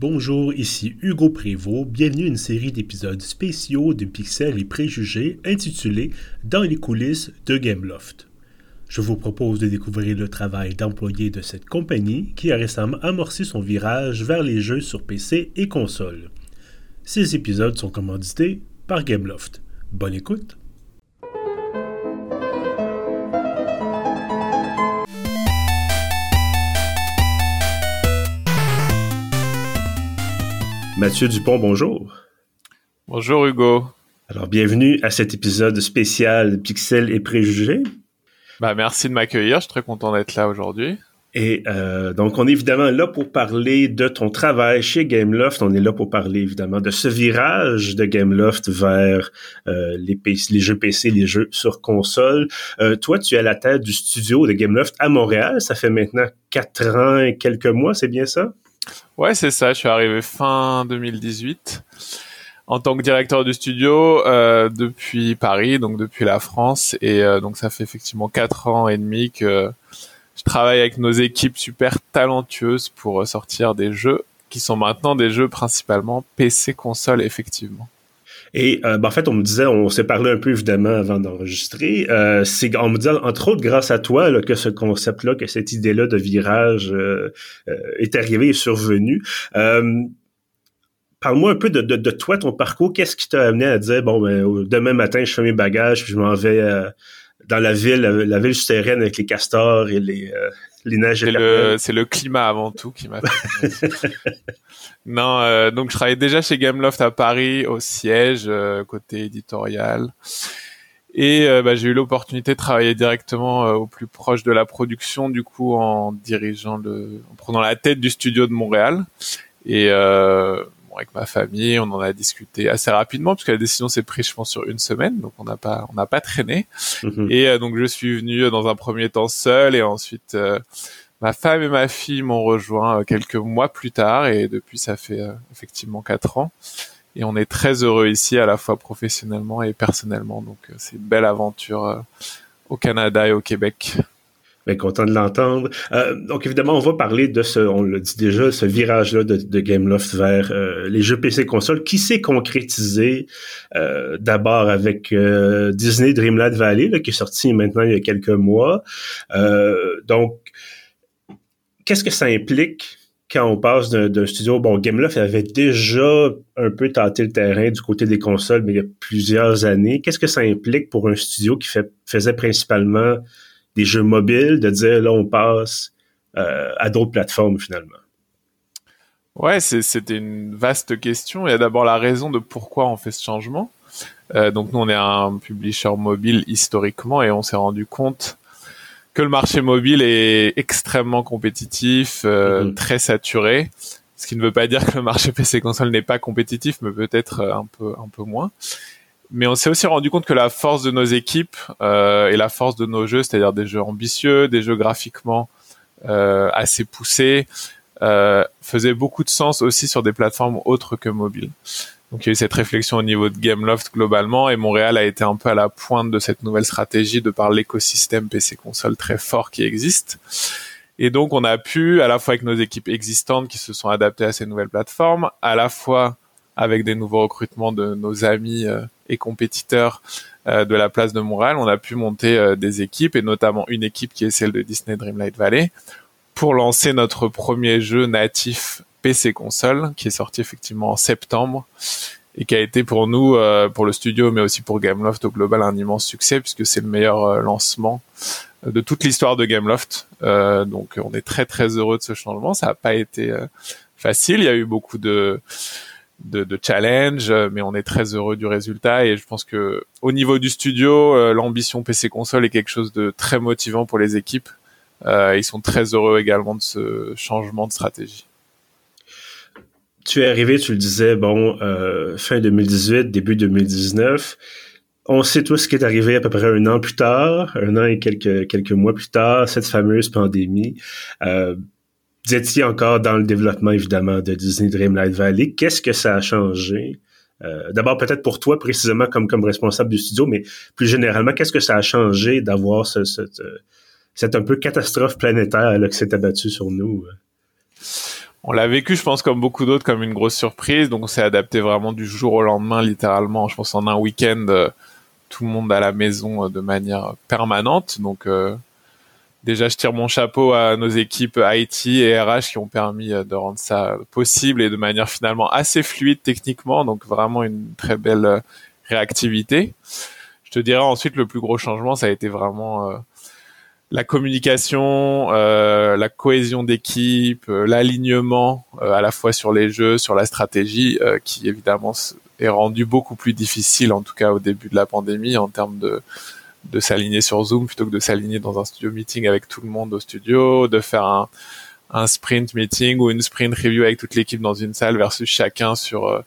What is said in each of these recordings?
Bonjour, ici Hugo Prévost. Bienvenue à une série d'épisodes spéciaux de Pixels et Préjugés intitulée Dans les coulisses de Gameloft. Je vous propose de découvrir le travail d'employés de cette compagnie qui a récemment amorcé son virage vers les jeux sur PC et console. Ces épisodes sont commandités par Gameloft. Bonne écoute! Mathieu Dupont, bonjour. Bonjour Hugo. Alors, bienvenue à cet épisode spécial Pixel et Préjugés. Bah, merci de m'accueillir, je suis très content d'être là aujourd'hui. Et euh, donc, on est évidemment là pour parler de ton travail chez Gameloft. On est là pour parler évidemment de ce virage de Gameloft vers euh, les, PC, les jeux PC, les jeux sur console. Euh, toi, tu es à la tête du studio de Gameloft à Montréal. Ça fait maintenant quatre ans et quelques mois, c'est bien ça? Ouais, c'est ça. Je suis arrivé fin 2018 en tant que directeur du studio euh, depuis Paris, donc depuis la France, et euh, donc ça fait effectivement quatre ans et demi que je travaille avec nos équipes super talentueuses pour sortir des jeux qui sont maintenant des jeux principalement PC console effectivement. Et euh, ben, en fait, on me disait, on s'est parlé un peu évidemment avant d'enregistrer. Euh, c'est, on me disait entre autres grâce à toi là, que ce concept-là, que cette idée-là de virage euh, euh est arrivée et survenue. Euh, parle-moi un peu de, de, de, toi, ton parcours. Qu'est-ce qui t'a amené à dire bon, ben, demain matin, je fais mes bagages, puis je m'en vais dans la ville, la, ville souterraine avec les castors et les, C'est le, c'est le climat avant tout qui m'a. Non, euh, donc je travaillais déjà chez Gameloft à Paris, au siège, euh, côté éditorial. Et euh, bah, j'ai eu l'opportunité de travailler directement au plus proche de la production, du coup en dirigeant le, en prenant la tête du studio de Montréal. Et bon, avec ma famille, on en a discuté assez rapidement puisque la décision s'est prise, je pense, sur une semaine, donc on n'a pas, on n'a pas traîné. Mm-hmm. Et donc je suis venu dans un premier temps seul et ensuite Ma femme et ma fille m'ont rejoint euh, quelques mois plus tard et depuis ça fait euh, effectivement quatre ans. Et on est très heureux ici à la fois professionnellement et personnellement. Donc euh, c'est une belle aventure au Canada et au Québec. Content de l'entendre. donc évidemment, on va parler de ce, on le dit déjà, ce virage-là de, de Gameloft vers les jeux PC console qui s'est concrétisé d'abord avec Disney Dreamlight Valley, là, qui est sorti maintenant il y a quelques mois. donc qu'est-ce que ça implique quand on passe d'un studio, bon, Gameloft avait déjà un peu tenté le terrain du côté des consoles, mais il y a plusieurs années. Qu'est-ce que ça implique pour un studio qui fait, faisait principalement des jeux mobiles, de dire là, on passe euh, à d'autres plateformes finalement? Ouais, c'était une vaste question. Il y a d'abord la raison de pourquoi on fait ce changement. Euh, donc nous, on est un publisher mobile historiquement et on s'est rendu compte que le marché mobile est extrêmement compétitif, euh, mhm. très saturé. Ce qui ne veut pas dire que le marché PC console n'est pas compétitif, mais peut-être un peu un peu moins. Mais on s'est aussi rendu compte que la force de nos équipes euh, et la force de nos jeux, c'est-à-dire des jeux ambitieux, des jeux graphiquement euh, assez poussés, euh, faisait beaucoup de sens aussi sur des plateformes autres que mobiles. Donc il y a eu cette réflexion au niveau de Gameloft globalement et Montréal a été un peu à la pointe de cette nouvelle stratégie de par l'écosystème PC console très fort qui existe. Et donc on a pu, à la fois avec nos équipes existantes qui se sont adaptées à ces nouvelles plateformes, à la fois avec des nouveaux recrutements de nos amis euh, et compétiteurs euh, de la place de Montréal, on a pu monter euh, des équipes et notamment une équipe qui est celle de Disney Dreamlight Valley pour lancer notre premier jeu natif PC console qui est sorti effectivement en septembre et qui a été pour nous, euh, pour le studio, mais aussi pour Gameloft au global, un immense succès puisque c'est le meilleur euh, lancement de toute l'histoire de Gameloft. Euh, donc on est très très heureux de ce changement. Ça n'a pas été facile. Il y a eu beaucoup de de, challenge, mais on est très heureux du résultat et je pense que au niveau du studio, l'ambition PC console est quelque chose de très motivant pour les équipes. ils sont très heureux également de ce changement de stratégie tu es arrivé, tu le disais, bon, euh, fin 2018, début 2019. On sait tous ce qui est arrivé à peu près un an plus tard, un an et quelques, quelques mois plus tard, cette fameuse pandémie. Vous étiez encore dans le développement, évidemment, de Disney Dreamlight Valley. Qu'est-ce que ça a changé? Euh, D'abord, peut-être pour toi, précisément, comme, comme responsable du studio, mais plus généralement, qu'est-ce que ça a changé d'avoir ce, cette un peu catastrophe planétaire là, qui s'est abattue sur nous? on l'a vécu, je pense, comme beaucoup d'autres, comme une grosse surprise. Donc, on s'est adapté vraiment du jour au lendemain, littéralement. Je pense en un week-end, euh, tout le monde à la maison euh, de manière permanente. Donc, euh, déjà, je tire mon chapeau à nos équipes IT et RH qui ont permis de rendre ça possible et de manière finalement assez fluide techniquement. Donc, vraiment une très belle réactivité. Je te dirais ensuite, le plus gros changement, ça a été vraiment la communication, euh, la cohésion d'équipe, euh, l'alignement euh, à la fois sur les jeux, sur la stratégie, qui évidemment est rendu beaucoup plus difficile, en tout cas au début de la pandémie, en termes de de s'aligner sur Zoom plutôt que de s'aligner dans un studio meeting avec tout le monde au studio, de faire un, un sprint meeting ou une sprint review avec toute l'équipe dans une salle versus chacun sur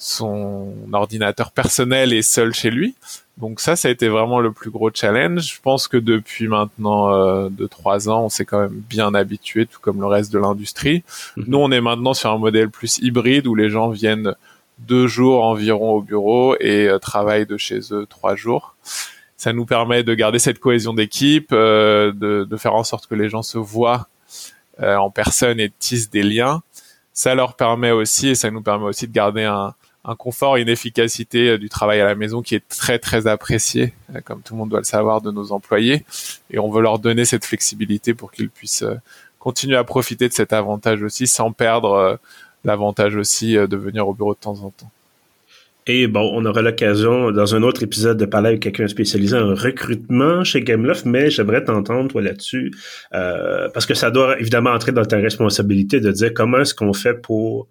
son ordinateur personnel et seul chez lui. Donc ça, ça a été vraiment le plus gros challenge. Je pense que depuis maintenant euh, deux trois ans, on s'est quand même bien habitué, tout comme le reste de l'industrie. Mhm. Nous, on est maintenant sur un modèle plus hybride où les gens viennent deux jours environ au bureau et euh, travaillent de chez eux trois jours. Ça nous permet de garder cette cohésion d'équipe, euh, de, faire en sorte que les gens se voient euh, en personne et tissent des liens. Ça leur permet aussi, et ça nous permet aussi de garder un, confort une efficacité euh, du travail à la maison qui est très très apprécié, euh, comme tout le monde doit le savoir, de nos employés. Et on veut leur donner cette flexibilité pour qu'ils puissent continuer à profiter de cet avantage aussi, sans perdre l'avantage aussi de venir au bureau de temps en temps. Et bon, on aura l'occasion dans un autre épisode de parler avec quelqu'un spécialisé en recrutement chez Gameloft, mais j'aimerais t'entendre toi là-dessus parce que ça doit évidemment entrer dans ta responsabilité de dire comment est-ce qu'on fait pour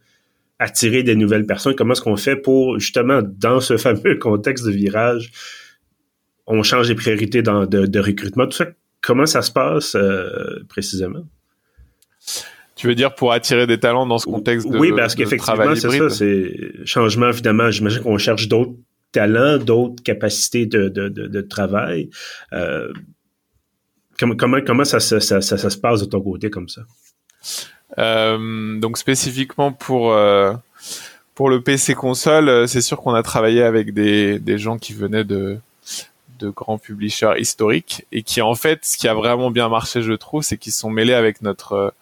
attirer des nouvelles personnes? Comment est-ce qu'on fait pour, justement, dans ce fameux contexte de virage, on change les priorités de, recrutement, tout ça? Comment ça se passe euh, précisément? Tu veux dire pour attirer des talents dans ce contexte de Oui, parce qu'effectivement, c'est ça, c'est changement, évidemment. J'imagine qu'on cherche d'autres talents, d'autres capacités de, de, de, travail. Euh, comment, comment, comment ça, ça, ça, ça, se passe de ton côté comme ça? Euh, donc spécifiquement pour euh, pour le PC console, c'est sûr qu'on a travaillé avec des, des gens qui venaient de de grands publishers historiques et qui en fait, ce qui a vraiment bien marché, je trouve, c'est qu'ils sont mêlés avec notre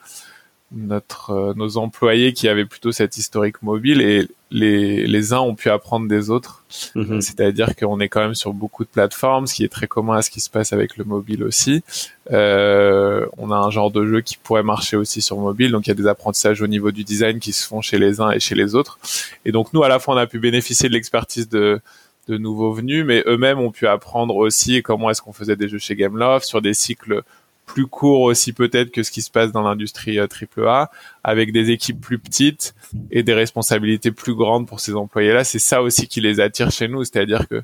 notre euh, nos employés qui avaient plutôt cette historique mobile et les les uns ont pu apprendre des autres. Mhm. C'est-à-dire qu'on est quand même sur beaucoup de plateformes, ce qui est très commun à ce qui se passe avec le mobile aussi. Euh, on a un genre de jeu qui pourrait marcher aussi sur mobile, donc il y a des apprentissages au niveau du design qui se font chez les uns et chez les autres. Et donc nous, à la fois, on a pu bénéficier de l'expertise de de nouveaux venus, mais eux-mêmes ont pu apprendre aussi comment est-ce qu'on faisait des jeux chez Gameloft sur des cycles plus court aussi peut-être que ce qui se passe dans l'industrie AAA, euh, avec des équipes plus petites et des responsabilités plus grandes pour ces employés-là. C'est ça aussi qui les attire chez nous, c'est-à-dire que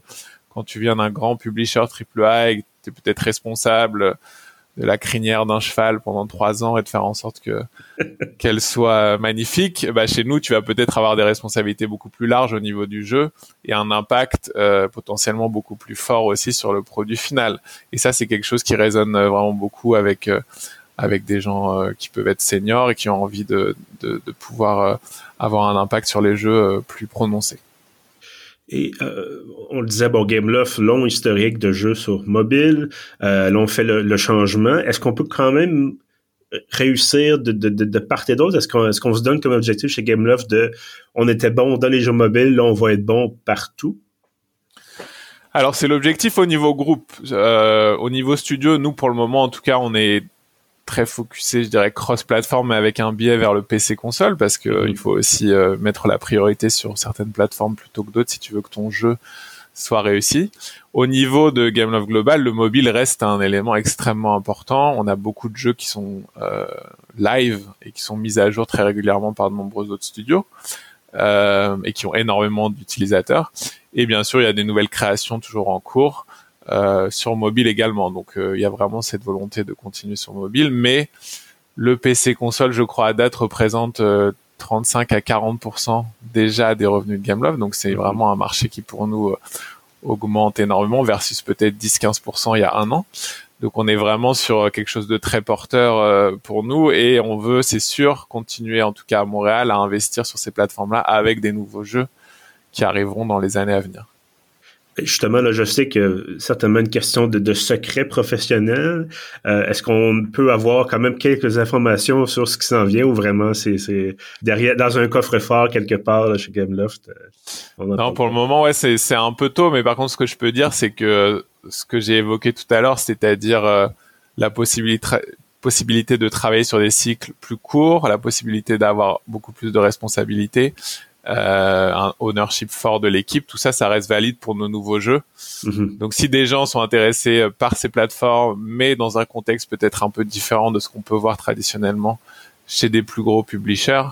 quand tu viens d'un grand publisher AAA et que tu es peut-être responsable de la crinière d'un cheval pendant trois ans et de faire en sorte que qu'elle soit magnifique, bah chez nous tu vas peut-être avoir des responsabilités beaucoup plus larges au niveau du jeu et un impact euh, potentiellement beaucoup plus fort aussi sur le produit final. Et ça c'est quelque chose qui résonne euh, vraiment beaucoup avec euh, avec des gens qui peuvent être seniors et qui ont envie de de, de pouvoir avoir un impact sur les jeux plus prononcé. Et euh, on le disait, bon, Gameloft, long historique de jeux sur mobile. Euh, là, on fait le, changement. Est-ce qu'on peut quand même réussir de, part et d'autre? Est-ce qu'on est qu'on se donne comme objectif chez Gameloft de on était bon dans les jeux mobiles, là, on va être bon partout? Alors, c'est l'objectif au niveau groupe. Euh, au niveau studio, nous, pour le moment, en tout cas, on est très focusé, je dirais, cross-platform, mais avec un biais vers le PC console, parce que il faut aussi euh, mettre la priorité sur certaines plateformes plutôt que d'autres si tu veux que ton jeu soit réussi. Au niveau de Game Love Global, le mobile reste un élément extrêmement important. On a beaucoup de jeux qui sont euh, live et qui sont mis à jour très régulièrement par de nombreux autres studios euh, et qui ont énormément d'utilisateurs. Et bien sûr, il y a des nouvelles créations toujours en cours. Euh, sur mobile également. Donc euh, il y a vraiment cette volonté de continuer sur mobile, mais le PC console, je crois à date représente 35 euh, à 40 déjà des revenus de Gameloft. Donc c'est vraiment un marché qui pour nous augmente énormément versus peut-être 10-15 il y a un an. Donc on est vraiment sur quelque chose de très porteur pour nous et on veut, c'est sûr, continuer en tout cas à Montréal à investir sur ces plateformes-là avec des nouveaux jeux qui arriveront dans les années à venir. Justement, là, je sais que certainement une question de, de secret professionnel. Euh, est-ce qu'on peut avoir quand même quelques informations sur ce qui s'en vient ou vraiment c'est derrière dans un coffre-fort quelque part chez Gameloft? Euh, non, pour le moment, ouais, c'est un peu tôt, mais par contre, ce que je peux dire, c'est que ce que j'ai évoqué tout à l'heure, c'est-à-dire euh, la possibilité possibilité de travailler sur des cycles plus courts, la possibilité d'avoir beaucoup plus de responsabilités, un ownership fort de l'équipe, tout ça, ça reste valide pour nos nouveaux jeux. Mhm. Donc, si des gens sont intéressés euh, par ces plateformes, mais dans un contexte peut-être un peu différent de ce qu'on peut voir traditionnellement chez des plus gros publishers,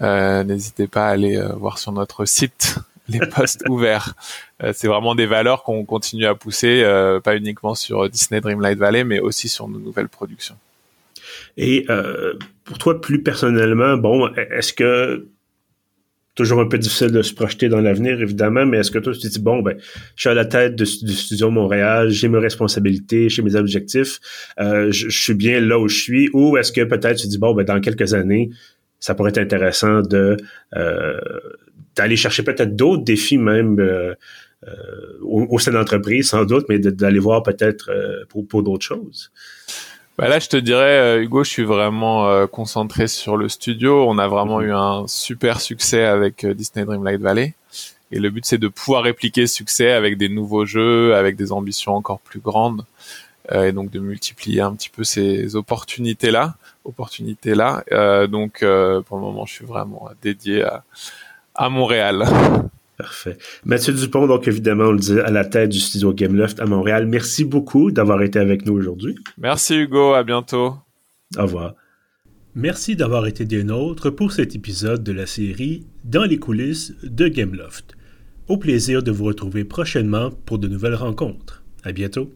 euh, n'hésitez pas à aller euh, voir sur notre site les postes ouverts. c'est vraiment des valeurs qu'on continue à pousser, pas uniquement sur Disney Dreamlight Valley, mais aussi sur nos nouvelles productions. Et pour toi, plus personnellement, bon, est-ce que toujours un peu difficile de se projeter dans l'avenir, évidemment, mais est-ce que toi, tu te dis, bon, ben, je suis à la tête du Studio Montréal, j'ai mes responsabilités, j'ai mes objectifs, euh, je, suis bien là où je suis, ou est-ce que peut-être tu te dis, bon, ben, dans quelques années, ça pourrait être intéressant de euh, d'aller chercher peut-être d'autres défis même euh, au, au, sein de l'entreprise, sans doute, mais d'aller voir peut-être pour, pour d'autres choses? Bah là, je te dirais, euh, Hugo, je suis vraiment euh, concentré sur le studio. On a vraiment mhm. eu un super succès avec euh, Disney Dreamlight Valley. Et le but, c'est de pouvoir répliquer ce succès avec des nouveaux jeux, avec des ambitions encore plus grandes. et donc de multiplier un petit peu ces opportunités-là. Opportunités-là. donc, pour le moment, je suis vraiment dédié à, à Montréal. Parfait. Mathieu Dupont, donc évidemment, on le dit, à la tête du studio Gameloft à Montréal. Merci beaucoup d'avoir été avec nous aujourd'hui. Merci Hugo, à bientôt. Au revoir. Merci d'avoir été des nôtres pour cet épisode de la série Dans les coulisses de Gameloft. Au plaisir de vous retrouver prochainement pour de nouvelles rencontres. À bientôt.